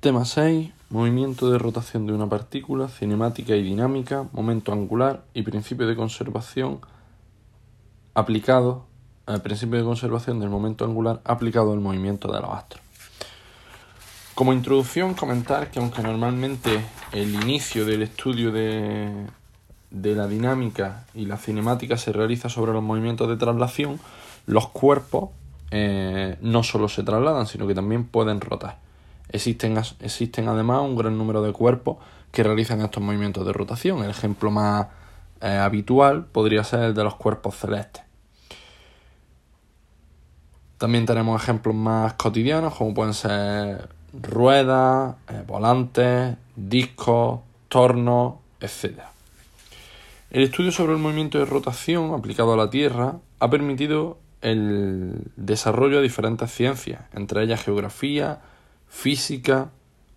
Tema 6. Movimiento de rotación de una partícula, cinemática y dinámica, momento angular y principio de conservación aplicado al principio de conservación del momento angular aplicado al movimiento de los astros. Como introducción, comentar que aunque normalmente el inicio del estudio de, de la dinámica y la cinemática se realiza sobre los movimientos de traslación, los cuerpos eh, no solo se trasladan, sino que también pueden rotar. Existen, existen además un gran número de cuerpos que realizan estos movimientos de rotación. El ejemplo más eh, habitual podría ser el de los cuerpos celestes. También tenemos ejemplos más cotidianos como pueden ser ruedas, eh, volantes, discos, tornos, etc. El estudio sobre el movimiento de rotación aplicado a la Tierra ha permitido el desarrollo de diferentes ciencias, entre ellas geografía, física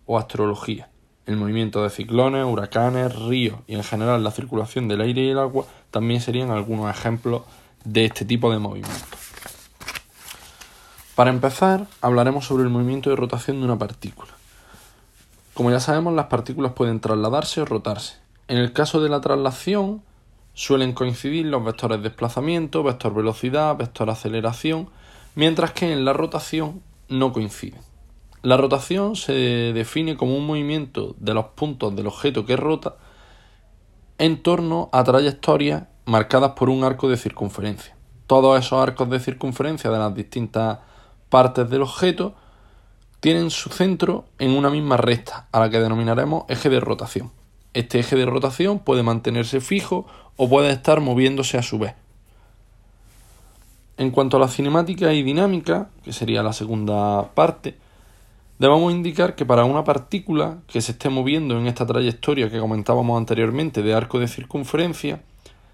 o astrología. El movimiento de ciclones, huracanes, ríos y en general la circulación del aire y el agua también serían algunos ejemplos de este tipo de movimientos. Para empezar, hablaremos sobre el movimiento de rotación de una partícula. Como ya sabemos, las partículas pueden trasladarse o rotarse. En el caso de la traslación, suelen coincidir los vectores desplazamiento, vector velocidad, vector aceleración, mientras que en la rotación no coinciden. La rotación se define como un movimiento de los puntos del objeto que rota en torno a trayectorias marcadas por un arco de circunferencia. Todos esos arcos de circunferencia de las distintas partes del objeto tienen su centro en una misma recta, a la que denominaremos eje de rotación. Este eje de rotación puede mantenerse fijo o puede estar moviéndose a su vez. En cuanto a la cinemática y dinámica, que sería la segunda parte, Debemos indicar que para una partícula que se esté moviendo en esta trayectoria que comentábamos anteriormente de arco de circunferencia,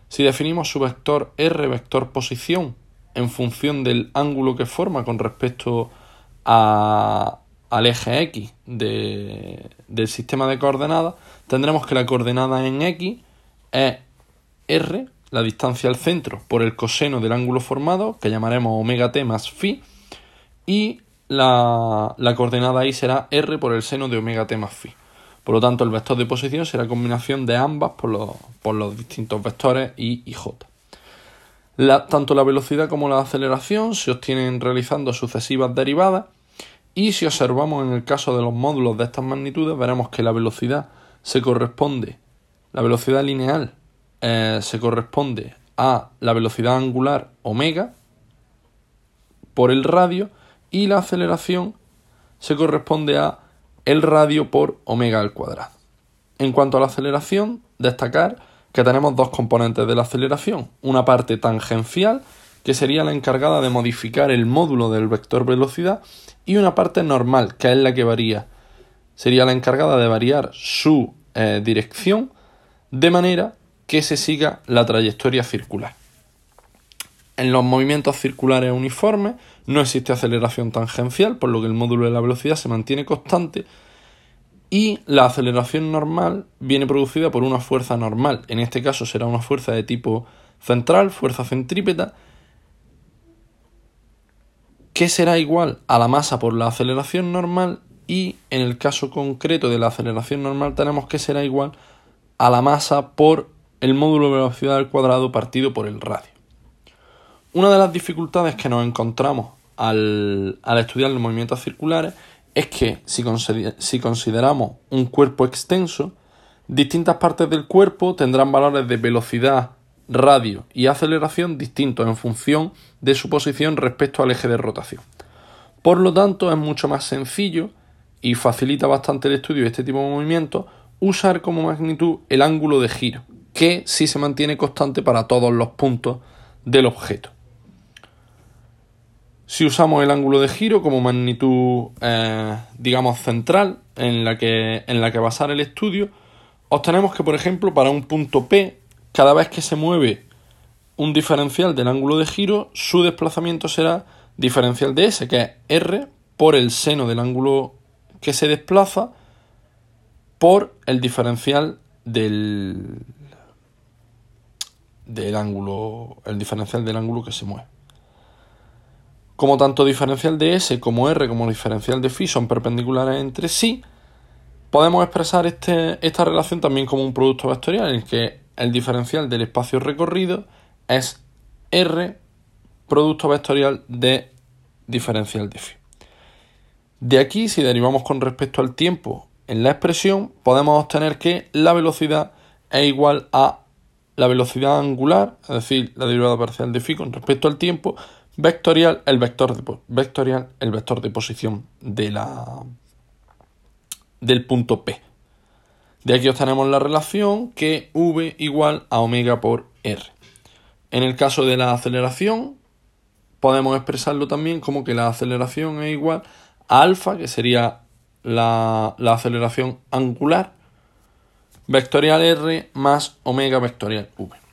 si definimos su vector r, vector posición, en función del ángulo que forma con respecto a, al eje x del sistema de coordenadas, tendremos que la coordenada en x es r, la distancia al centro, por el coseno del ángulo formado, que llamaremos omega t más phi, y la, coordenada y será r por el seno de omega t más phi. Por lo tanto, el vector de posición será combinación de ambas por los, por los distintos vectores y y j. tanto la velocidad como la aceleración se obtienen realizando sucesivas derivadas y si observamos en el caso de los módulos de estas magnitudes veremos que la velocidad se corresponde, la velocidad lineal eh, se corresponde a la velocidad angular omega por el radio y la aceleración se corresponde a el radio por omega al cuadrado. En cuanto a la aceleración, destacar que tenemos dos componentes de la aceleración, una parte tangencial, que sería la encargada de modificar el módulo del vector velocidad, y una parte normal, que es la que varía. Sería la encargada de variar su eh, dirección de manera que se siga la trayectoria circular. En los movimientos circulares uniformes no existe aceleración tangencial, por lo que el módulo de la velocidad se mantiene constante y la aceleración normal viene producida por una fuerza normal. En este caso será una fuerza de tipo central, fuerza centrípeta, que será igual a la masa por la aceleración normal y en el caso concreto de la aceleración normal tenemos que será igual a la masa por el módulo de velocidad al cuadrado partido por el radio. Una de las dificultades que nos encontramos al, estudiar los movimientos circulares es que si, si consideramos un cuerpo extenso, distintas partes del cuerpo tendrán valores de velocidad, radio y aceleración distintos en función de su posición respecto al eje de rotación. Por lo tanto, es mucho más sencillo y facilita bastante el estudio de este tipo de movimientos usar como magnitud el ángulo de giro, que sí se mantiene constante para todos los puntos del objeto. Si usamos el ángulo de giro como magnitud, eh, digamos, central en la, que, en la que basar el estudio, obtenemos que, por ejemplo, para un punto P, cada vez que se mueve un diferencial del ángulo de giro, su desplazamiento será diferencial de S, que es R por el seno del ángulo que se desplaza por el diferencial del, del ángulo, el diferencial del ángulo que se mueve. Como tanto diferencial de S como R como diferencial de phi son perpendiculares entre sí, Podemos expresar este, esta relación también como un producto vectorial en el que el diferencial del espacio recorrido es R producto vectorial de diferencial de phi. De aquí, si derivamos con respecto al tiempo en la expresión, podemos obtener que la velocidad es igual a la velocidad angular, es decir, la derivada parcial de phi con respecto al tiempo, vectorial, el vector de, vectorial, el vector de posición de la, del punto P. De aquí obtenemos la relación que v igual a omega por r. En el caso de la aceleración, podemos expresarlo también como que la aceleración es igual a alfa, que sería la, la aceleración angular, vectorial r más omega vectorial v.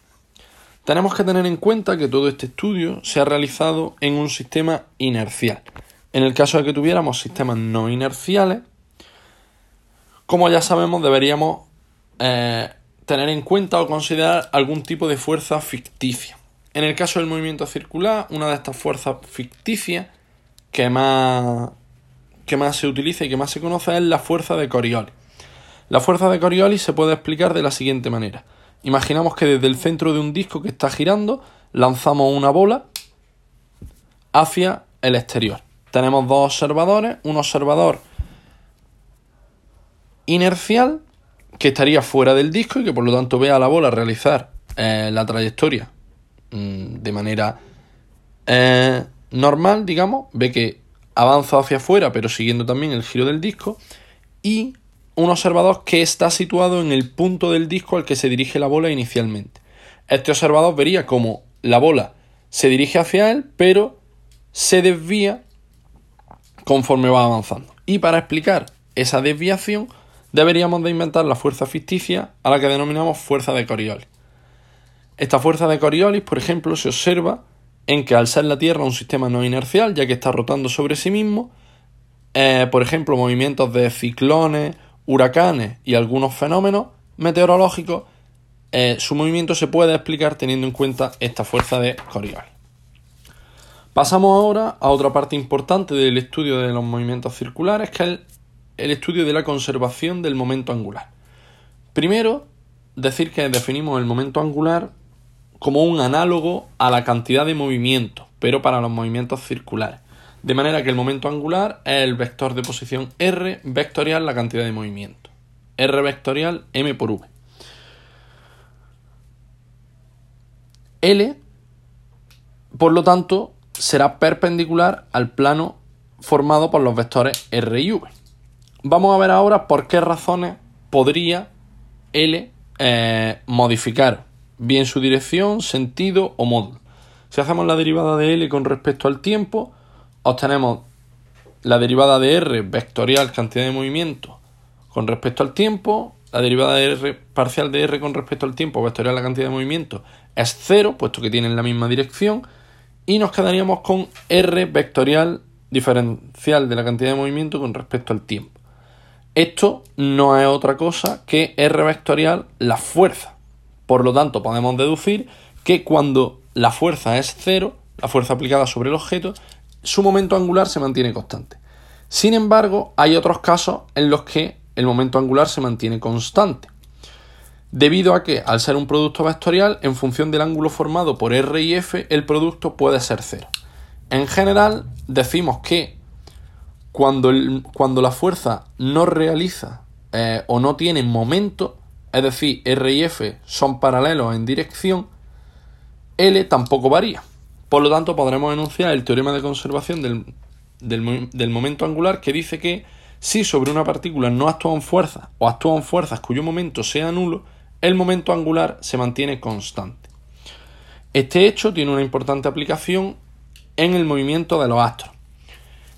Tenemos que tener en cuenta que todo este estudio se ha realizado en un sistema inercial. En el caso de que tuviéramos sistemas no inerciales, como ya sabemos, deberíamos eh, tener en cuenta o considerar algún tipo de fuerza ficticia. En el caso del movimiento circular, una de estas fuerzas ficticias que más, que más se utiliza y que más se conoce es la fuerza de Coriolis. La fuerza de Coriolis se puede explicar de la siguiente manera. Imaginamos que desde el centro de un disco que está girando lanzamos una bola hacia el exterior. Tenemos dos observadores, un observador inercial que estaría fuera del disco y que por lo tanto ve a la bola realizar eh, la trayectoria mm, de manera eh, normal, digamos, ve que avanza hacia afuera pero siguiendo también el giro del disco y un observador que está situado en el punto del disco al que se dirige la bola inicialmente. Este observador vería como la bola se dirige hacia él, pero se desvía conforme va avanzando. Y para explicar esa desviación, deberíamos de inventar la fuerza ficticia a la que denominamos fuerza de Coriolis. Esta fuerza de Coriolis, por ejemplo, se observa en que al ser la Tierra un sistema no inercial, ya que está rotando sobre sí mismo, eh, por ejemplo, movimientos de ciclones huracanes y algunos fenómenos meteorológicos, eh, su movimiento se puede explicar teniendo en cuenta esta fuerza de Coriolis. Pasamos ahora a otra parte importante del estudio de los movimientos circulares, que es el, estudio de la conservación del momento angular. Primero, decir que definimos el momento angular como un análogo a la cantidad de movimiento, pero para los movimientos circulares. De manera que el momento angular es el vector de posición r vectorial la cantidad de movimiento. r vectorial m por v. L, por lo tanto, será perpendicular al plano formado por los vectores r y v. Vamos a ver ahora por qué razones podría L eh, modificar bien su dirección, sentido o módulo. Si hacemos la derivada de L con respecto al tiempo, obtenemos la derivada de r vectorial cantidad de movimiento con respecto al tiempo, la derivada de r parcial de r con respecto al tiempo vectorial la cantidad de movimiento es cero, puesto que tienen la misma dirección, y nos quedaríamos con r vectorial diferencial de la cantidad de movimiento con respecto al tiempo. Esto no es otra cosa que r vectorial la fuerza. Por lo tanto, podemos deducir que cuando la fuerza es cero, la fuerza aplicada sobre el objeto, su momento angular se mantiene constante. Sin embargo, hay otros casos en los que el momento angular se mantiene constante, debido a que al ser un producto vectorial, en función del ángulo formado por R y F, el producto puede ser cero. En general, decimos que cuando, cuando la fuerza no realiza eh, o no tiene momento, es decir, R y F son paralelos en dirección, L tampoco varía. Por lo tanto, podremos enunciar el teorema de conservación del, momento angular que dice que si sobre una partícula no actúan fuerzas o actúan fuerzas cuyo momento sea nulo, el momento angular se mantiene constante. Este hecho tiene una importante aplicación en el movimiento de los astros.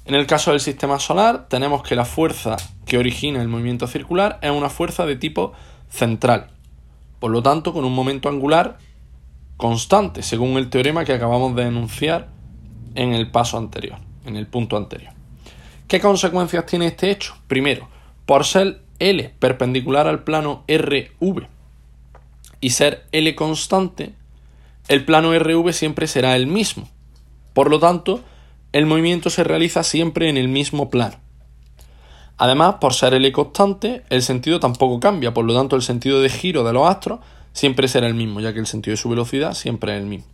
En el caso del sistema solar, tenemos que la fuerza que origina el movimiento circular es una fuerza de tipo central, por lo tanto con un momento angular constante, según el teorema que acabamos de enunciar en el paso anterior, en el punto anterior. ¿Qué consecuencias tiene este hecho? Primero, por ser L perpendicular al plano RV y ser L constante, el plano RV siempre será el mismo. Por lo tanto, el movimiento se realiza siempre en el mismo plano. Además, por ser L constante, el sentido tampoco cambia, por lo tanto el sentido de giro de los astros siempre será el mismo, ya que el sentido de su velocidad siempre es el mismo.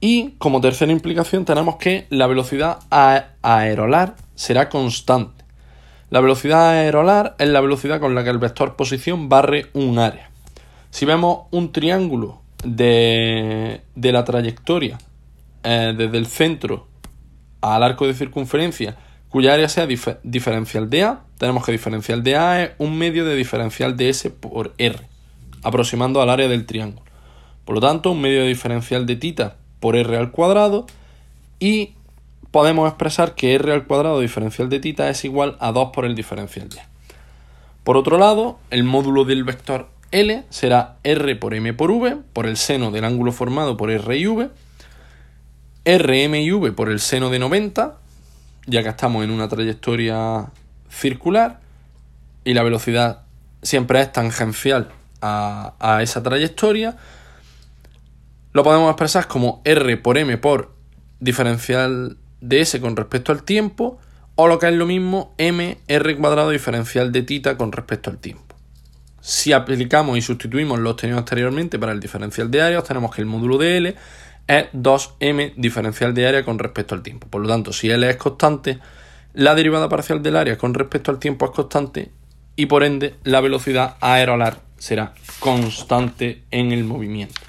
Y como tercera implicación tenemos que la velocidad aerolar será constante. La velocidad aerolar es la velocidad con la que el vector posición barre un área. Si vemos un triángulo de, la trayectoria eh, desde el centro al arco de circunferencia cuya área sea diferencial de A, tenemos que diferencial de A es un medio de diferencial de S por R, aproximando al área del triángulo. Por lo tanto, un medio diferencial de tita por R al cuadrado y podemos expresar que R al cuadrado diferencial de tita es igual a 2 por el diferencial de. Por otro lado, el módulo del vector L será R por M por V por el seno del ángulo formado por R y V, RM y V por el seno de 90 ya que estamos en una trayectoria circular y la velocidad siempre es tangencial a, esa trayectoria, lo podemos expresar como R por M por diferencial de S con respecto al tiempo, o lo que es lo mismo, M R cuadrado diferencial de tita con respecto al tiempo. Si aplicamos y sustituimos lo obtenido anteriormente para el diferencial de área, tenemos que el módulo de L es 2m diferencial de área con respecto al tiempo. Por lo tanto, si L es constante, la derivada parcial del área con respecto al tiempo es constante y por ende la velocidad aerolar será constante en el movimiento.